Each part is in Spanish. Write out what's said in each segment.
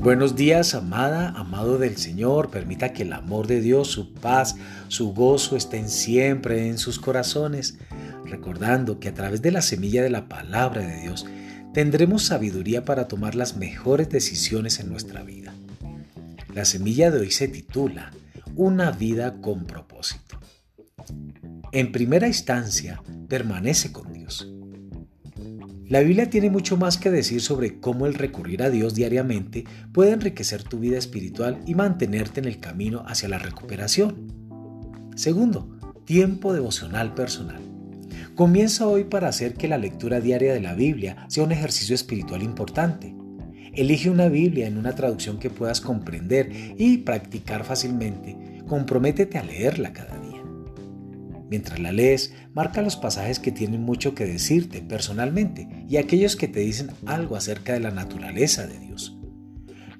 Buenos días, amada, amado del Señor. Permita que el amor de Dios, su paz, su gozo estén siempre en sus corazones, recordando que a través de la semilla de la palabra de Dios tendremos sabiduría para tomar las mejores decisiones en nuestra vida. La semilla de hoy se titula Una vida con propósito. En primera instancia, permanece con Dios. La Biblia tiene mucho más que decir sobre cómo el recurrir a Dios diariamente puede enriquecer tu vida espiritual y mantenerte en el camino hacia la recuperación. Segundo, tiempo devocional personal. Comienza hoy para hacer que la lectura diaria de la Biblia sea un ejercicio espiritual importante. Elige una Biblia en una traducción que puedas comprender y practicar fácilmente. Comprométete a leerla cada día. Mientras la lees, marca los pasajes que tienen mucho que decirte personalmente y aquellos que te dicen algo acerca de la naturaleza de Dios.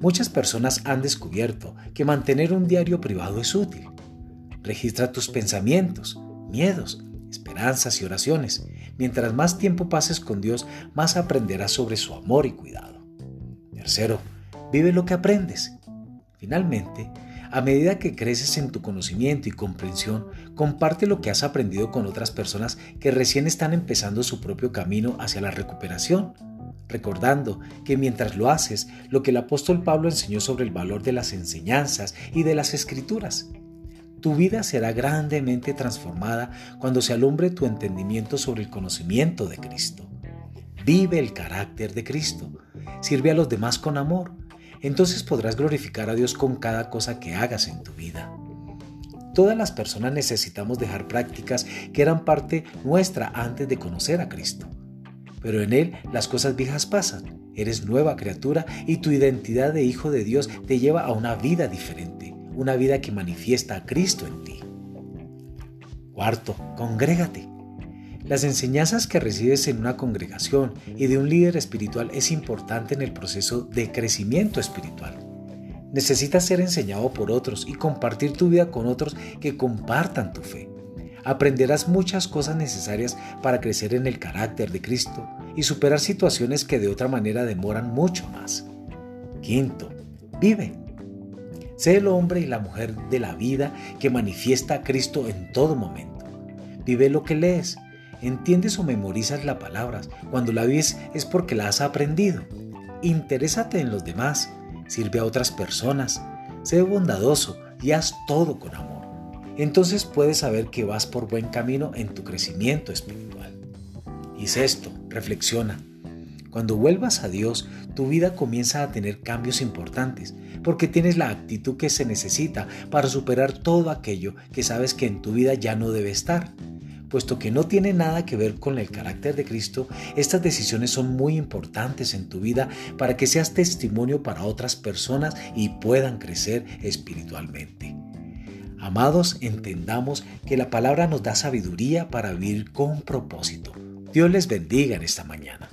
Muchas personas han descubierto que mantener un diario privado es útil. Registra tus pensamientos, miedos, esperanzas y oraciones. Mientras más tiempo pases con Dios, más aprenderás sobre su amor y cuidado. Tercero, vive lo que aprendes. Finalmente, a medida que creces en tu conocimiento y comprensión, comparte lo que has aprendido con otras personas que recién están empezando su propio camino hacia la recuperación, recordando que mientras lo haces, lo que el apóstol Pablo enseñó sobre el valor de las enseñanzas y de las escrituras. Tu vida será grandemente transformada cuando se alumbre tu entendimiento sobre el conocimiento de Cristo. Vive el carácter de Cristo. Sirve a los demás con amor entonces podrás glorificar a Dios con cada cosa que hagas en tu vida. Todas las personas necesitamos dejar prácticas que eran parte nuestra antes de conocer a Cristo. Pero en Él las cosas viejas pasan, eres nueva criatura y tu identidad de hijo de Dios te lleva a una vida diferente, una vida que manifiesta a Cristo en ti. Cuarto, congrégate. Las enseñanzas que recibes en una congregación y de un líder espiritual es importante en el proceso de crecimiento espiritual. Necesitas ser enseñado por otros y compartir tu vida con otros que compartan tu fe. Aprenderás muchas cosas necesarias para crecer en el carácter de Cristo y superar situaciones que de otra manera demoran mucho más. Quinto, vive. Sé el hombre y la mujer de la vida que manifiesta a Cristo en todo momento. Vive lo que lees, entiendes o memorizas las palabras. Cuando la vives es porque la has aprendido. Interésate en los demás, sirve a otras personas, sé bondadoso y haz todo con amor. Entonces puedes saber que vas por buen camino en tu crecimiento espiritual. Y esto, reflexiona. Cuando vuelvas a Dios, tu vida comienza a tener cambios importantes, porque tienes la actitud que se necesita para superar todo aquello que sabes que en tu vida ya no debe estar puesto que no tiene nada que ver con el carácter de Cristo, estas decisiones son muy importantes en tu vida para que seas testimonio para otras personas y puedan crecer espiritualmente. Amados, entendamos que la palabra nos da sabiduría para vivir con propósito. Dios les bendiga en esta mañana.